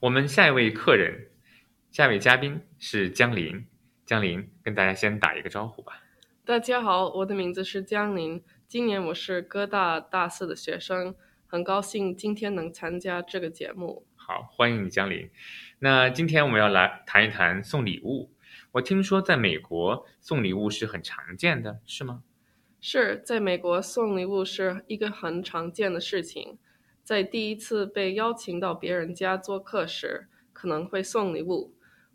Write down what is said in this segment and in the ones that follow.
我们下一位客人，下一位嘉宾是江林。江林跟大家先打一个招呼吧。大家好，我的名字是江林，今年我是哥大大四的学生，很高兴今天能参加这个节目。好，欢迎你，江林。那今天我们要来谈一谈送礼物。我听说在美国送礼物是很常见的，是吗？是在美国送礼物是一个很常见的事情。在第一次被邀请到别人家做客时，可能会送礼物，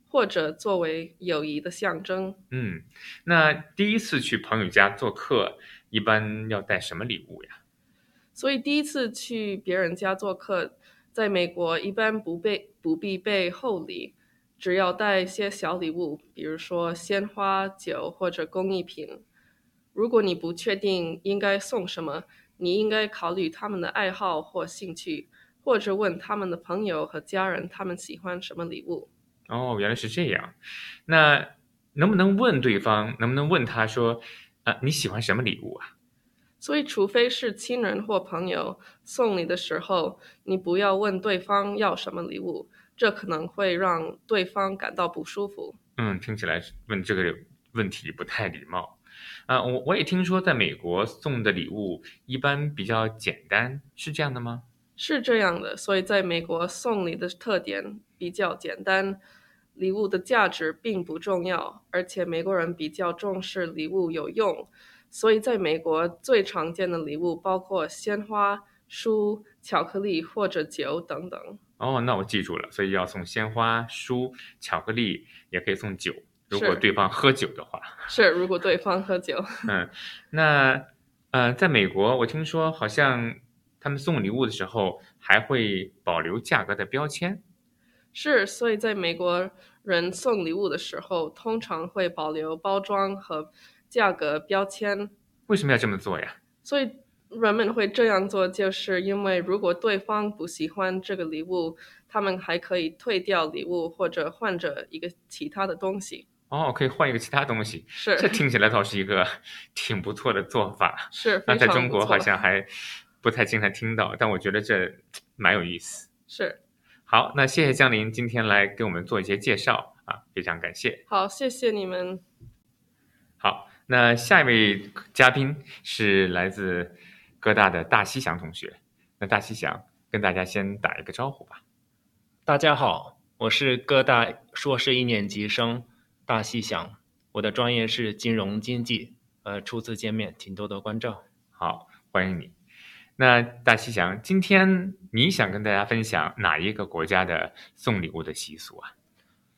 或者作为友谊的象征。嗯，那第一次去朋友家做客，一般要带什么礼物呀？所以第一次去别人家做客，在美国一般不备不必备厚礼，只要带一些小礼物，比如说鲜花、酒或者工艺品。如果你不确定应该送什么，你应该考虑他们的爱好或兴趣，或者问他们的朋友和家人他们喜欢什么礼物。哦，原来是这样。那能不能问对方？能不能问他说，啊，你喜欢什么礼物啊？所以，除非是亲人或朋友送你的时候，你不要问对方要什么礼物，这可能会让对方感到不舒服。嗯，听起来问这个问题不太礼貌。啊，我我也听说，在美国送的礼物一般比较简单，是这样的吗？是这样的，所以在美国送礼的特点比较简单，礼物的价值并不重要，而且美国人比较重视礼物有用，所以在美国最常见的礼物包括鲜花、书、巧克力或者酒等等。哦，那我记住了，所以要送鲜花、书、巧克力，也可以送酒。如果对方喝酒的话，是如果对方喝酒，嗯，那呃，在美国，我听说好像他们送礼物的时候还会保留价格的标签，是，所以在美国人送礼物的时候，通常会保留包装和价格标签。为什么要这么做呀？所以人们会这样做，就是因为如果对方不喜欢这个礼物，他们还可以退掉礼物或者换着一个其他的东西。哦，可以换一个其他东西，是这听起来倒是一个 挺不错的做法。是，那在中国好像还不太经常听到，但我觉得这蛮有意思。是，好，那谢谢江林今天来给我们做一些介绍啊，非常感谢。好，谢谢你们。好，那下一位嘉宾是来自哥大的大西祥同学。那大西祥跟大家先打一个招呼吧。大家好，我是哥大硕士一年级生。大西祥，我的专业是金融经济，呃，初次见面，请多多关照。好，欢迎你。那大西祥，今天你想跟大家分享哪一个国家的送礼物的习俗啊？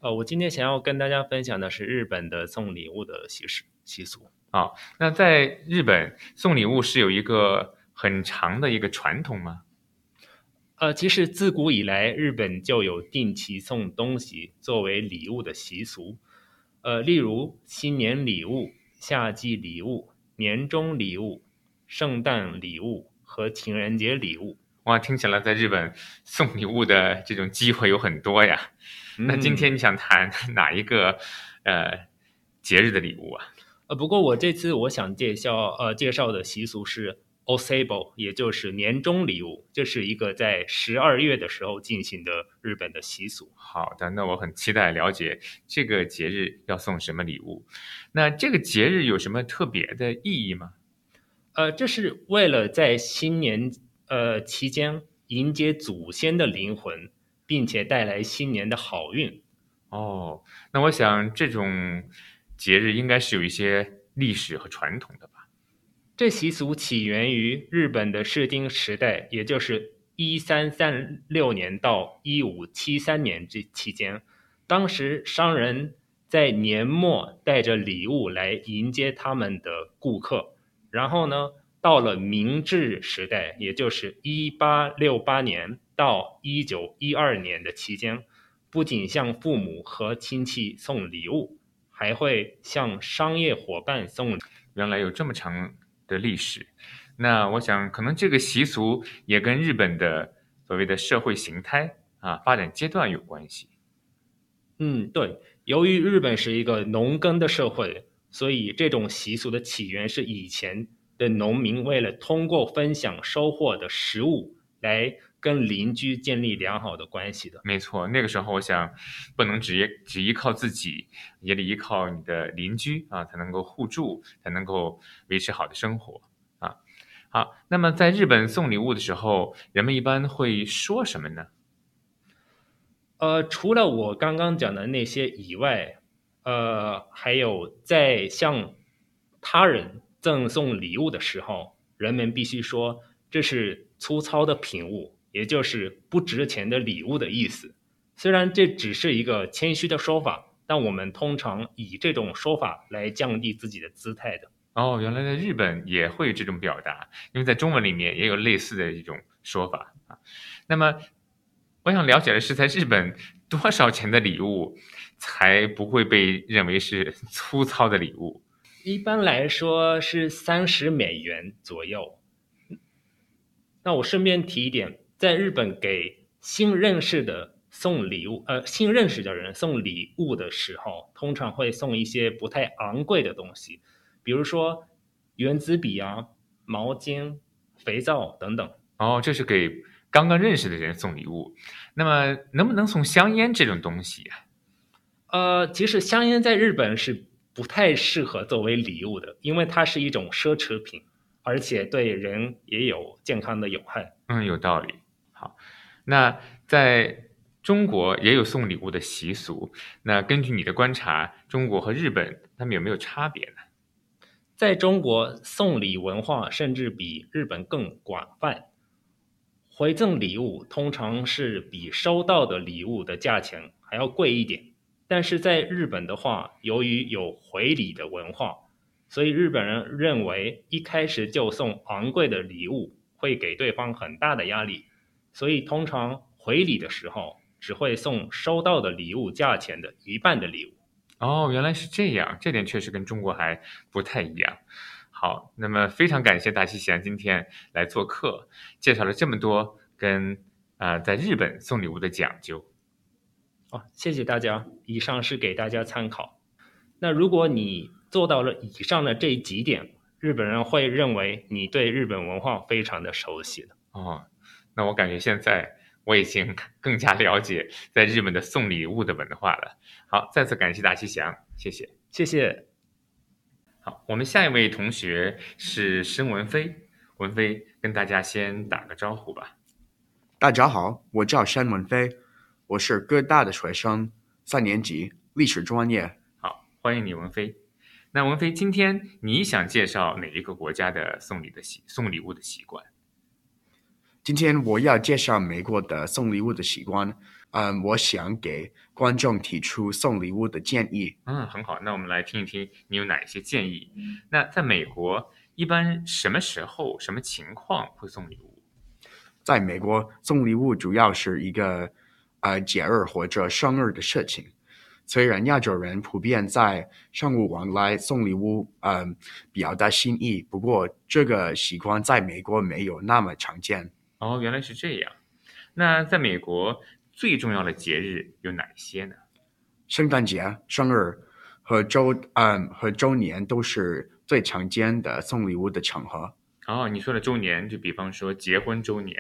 呃，我今天想要跟大家分享的是日本的送礼物的习俗习俗。哦，那在日本送礼物是有一个很长的一个传统吗？呃，其实自古以来，日本就有定期送东西作为礼物的习俗。呃，例如新年礼物、夏季礼物、年终礼物、圣诞礼物和情人节礼物。哇，听起来在日本送礼物的这种机会有很多呀。那今天你想谈 哪一个呃节日的礼物啊？呃，不过我这次我想介绍呃介绍的习俗是。Osabo，也就是年终礼物，这是一个在十二月的时候进行的日本的习俗。好的，那我很期待了解这个节日要送什么礼物。那这个节日有什么特别的意义吗？呃，这是为了在新年呃期间迎接祖先的灵魂，并且带来新年的好运。哦，那我想这种节日应该是有一些历史和传统的吧。这习俗起源于日本的室町时代，也就是一三三六年到一五七三年这期间。当时商人在年末带着礼物来迎接他们的顾客。然后呢，到了明治时代，也就是一八六八年到一九一二年的期间，不仅向父母和亲戚送礼物，还会向商业伙伴送。原来有这么长。的历史，那我想可能这个习俗也跟日本的所谓的社会形态啊发展阶段有关系。嗯，对，由于日本是一个农耕的社会，所以这种习俗的起源是以前的农民为了通过分享收获的食物来跟邻居建立良好的关系的。没错，那个时候我想，不能只依只依靠自己，也得依靠你的邻居啊，才能够互助，才能够维持好的生活啊。好，那么在日本送礼物的时候，人们一般会说什么呢？呃，除了我刚刚讲的那些以外，呃，还有在向他人赠送礼物的时候，人们必须说这是粗糙的品物，也就是不值钱的礼物的意思。虽然这只是一个谦虚的说法，但我们通常以这种说法来降低自己的姿态的。哦，原来在日本也会有这种表达，因为在中文里面也有类似的一种说法啊。那么。我想了解的是，在日本多少钱的礼物才不会被认为是粗糙的礼物？一般来说是三十美元左右。那我顺便提一点，在日本给新认识的送礼物，呃，新认识的人送礼物的时候，通常会送一些不太昂贵的东西，比如说圆珠笔啊、毛巾、肥皂等等。哦，这是给。刚刚认识的人送礼物，那么能不能送香烟这种东西啊？呃，其实香烟在日本是不太适合作为礼物的，因为它是一种奢侈品，而且对人也有健康的有害。嗯，有道理。好，那在中国也有送礼物的习俗。那根据你的观察，中国和日本他们有没有差别呢？在中国，送礼文化甚至比日本更广泛。回赠礼物通常是比收到的礼物的价钱还要贵一点，但是在日本的话，由于有回礼的文化，所以日本人认为一开始就送昂贵的礼物会给对方很大的压力，所以通常回礼的时候只会送收到的礼物价钱的一半的礼物。哦，原来是这样，这点确实跟中国还不太一样。好，那么非常感谢大西贤今天来做客，介绍了这么多跟呃在日本送礼物的讲究。哦，谢谢大家，以上是给大家参考。那如果你做到了以上的这几点，日本人会认为你对日本文化非常的熟悉了。哦，那我感觉现在我已经 更加了解在日本的送礼物的文化了。好，再次感谢大西祥，谢谢，谢谢。好，我们下一位同学是申文飞，文飞跟大家先打个招呼吧。大家好，我叫申文飞，我是哥大的学生，三年级历史专业。好，欢迎你，文飞。那文飞，今天你想介绍哪一个国家的送礼的习送礼物的习惯？今天我要介绍美国的送礼物的习惯。嗯，我想给观众提出送礼物的建议。嗯，很好，那我们来听一听你有哪一些建议。那在美国，一般什么时候、什么情况会送礼物？在美国，送礼物主要是一个呃节日或者生日的事情。虽然亚洲人普遍在商务往来送礼物，嗯，表达心意，不过这个习惯在美国没有那么常见。哦，原来是这样。那在美国。最重要的节日有哪些呢？圣诞节、生日和周嗯和周年都是最常见的送礼物的场合。哦，你说的周年，就比方说结婚周年，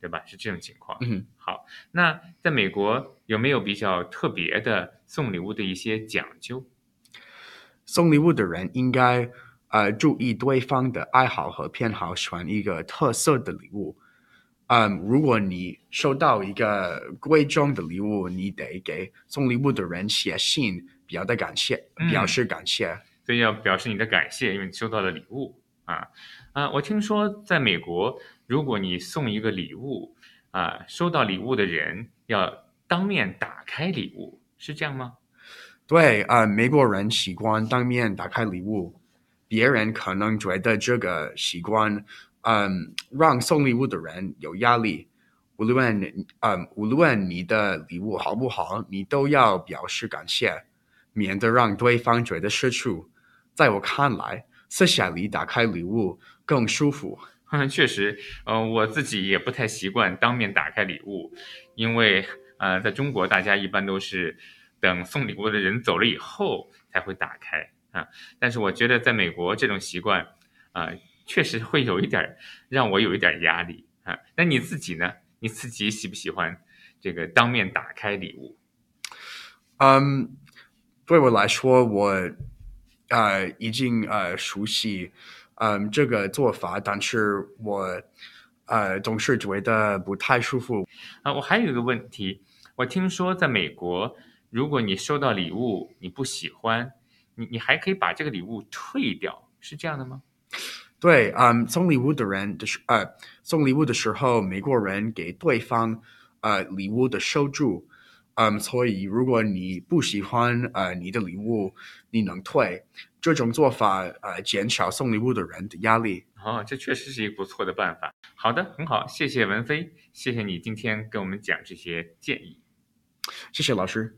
对吧？是这种情况。嗯，好。那在美国有没有比较特别的送礼物的一些讲究？送礼物的人应该呃注意对方的爱好和偏好，选一个特色的礼物。嗯，如果你收到一个贵重的礼物，你得给送礼物的人写信，表达感谢，表示感谢。所以要表示你的感谢，因为你收到了礼物啊啊！我听说在美国，如果你送一个礼物啊，收到礼物的人要当面打开礼物，是这样吗？对啊，美国人习惯当面打开礼物，别人可能觉得这个习惯。嗯，让送礼物的人有压力。无论嗯，无论你的礼物好不好，你都要表示感谢，免得让对方觉得失处。在我看来，私下里打开礼物更舒服。嗯，确实，嗯，我自己也不太习惯当面打开礼物，因为呃，在中国大家一般都是等送礼物的人走了以后才会打开啊。但是我觉得在美国这种习惯啊，确实会有一点让我有一点压力啊。那你自己呢？你自己喜不喜欢这个当面打开礼物？嗯，对我来说，我呃已经呃熟悉嗯这个做法，但是我呃总是觉得不太舒服。啊，我还有一个问题，我听说在美国，如果你收到礼物你不喜欢，你你还可以把这个礼物退掉，是这样的吗？对，嗯，送礼物的人的时呃送礼物的时候，美国人给对方呃礼物的收住。嗯，所以如果你不喜欢呃你的礼物，你能退。这种做法呃减少送礼物的人的压力。哦，这确实是一个不错的办法。好的，很好，谢谢文飞，谢谢你今天跟我们讲这些建议。谢谢老师。